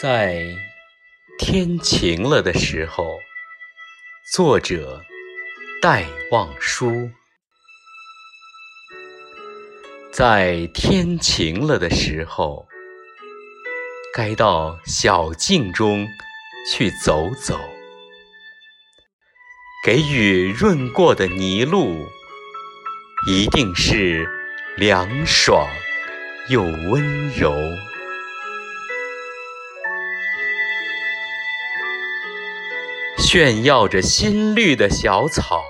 在天晴了的时候，作者戴望舒。在天晴了的时候，该到小径中去走走，给雨润过的泥路，一定是凉爽又温柔。炫耀着新绿的小草，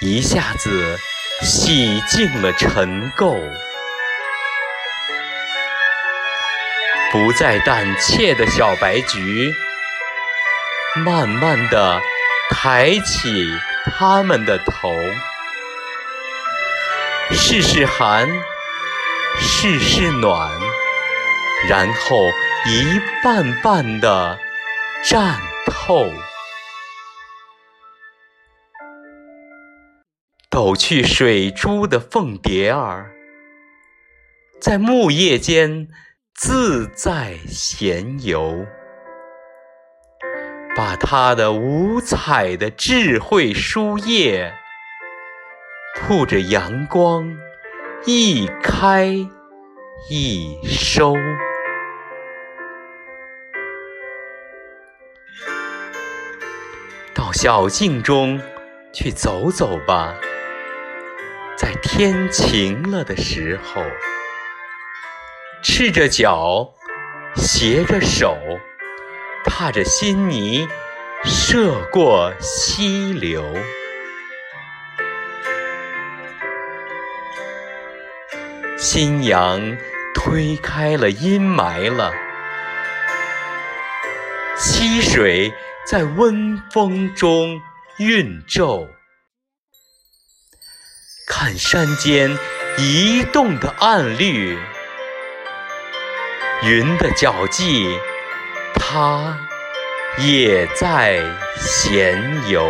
一下子洗净了尘垢，不再胆怯的小白菊，慢慢地抬起它们的头，试试寒，试试暖，然后一瓣瓣的。绽透，抖去水珠的凤蝶儿，在木叶间自在闲游，把它的五彩的智慧书页，铺着阳光，一开一收。到小径中去走走吧，在天晴了的时候，赤着脚，携着手，踏着新泥，涉过溪流。新阳推开了阴霾了，溪水。在温风中韵皱，看山间移动的暗绿，云的脚迹，它也在闲游。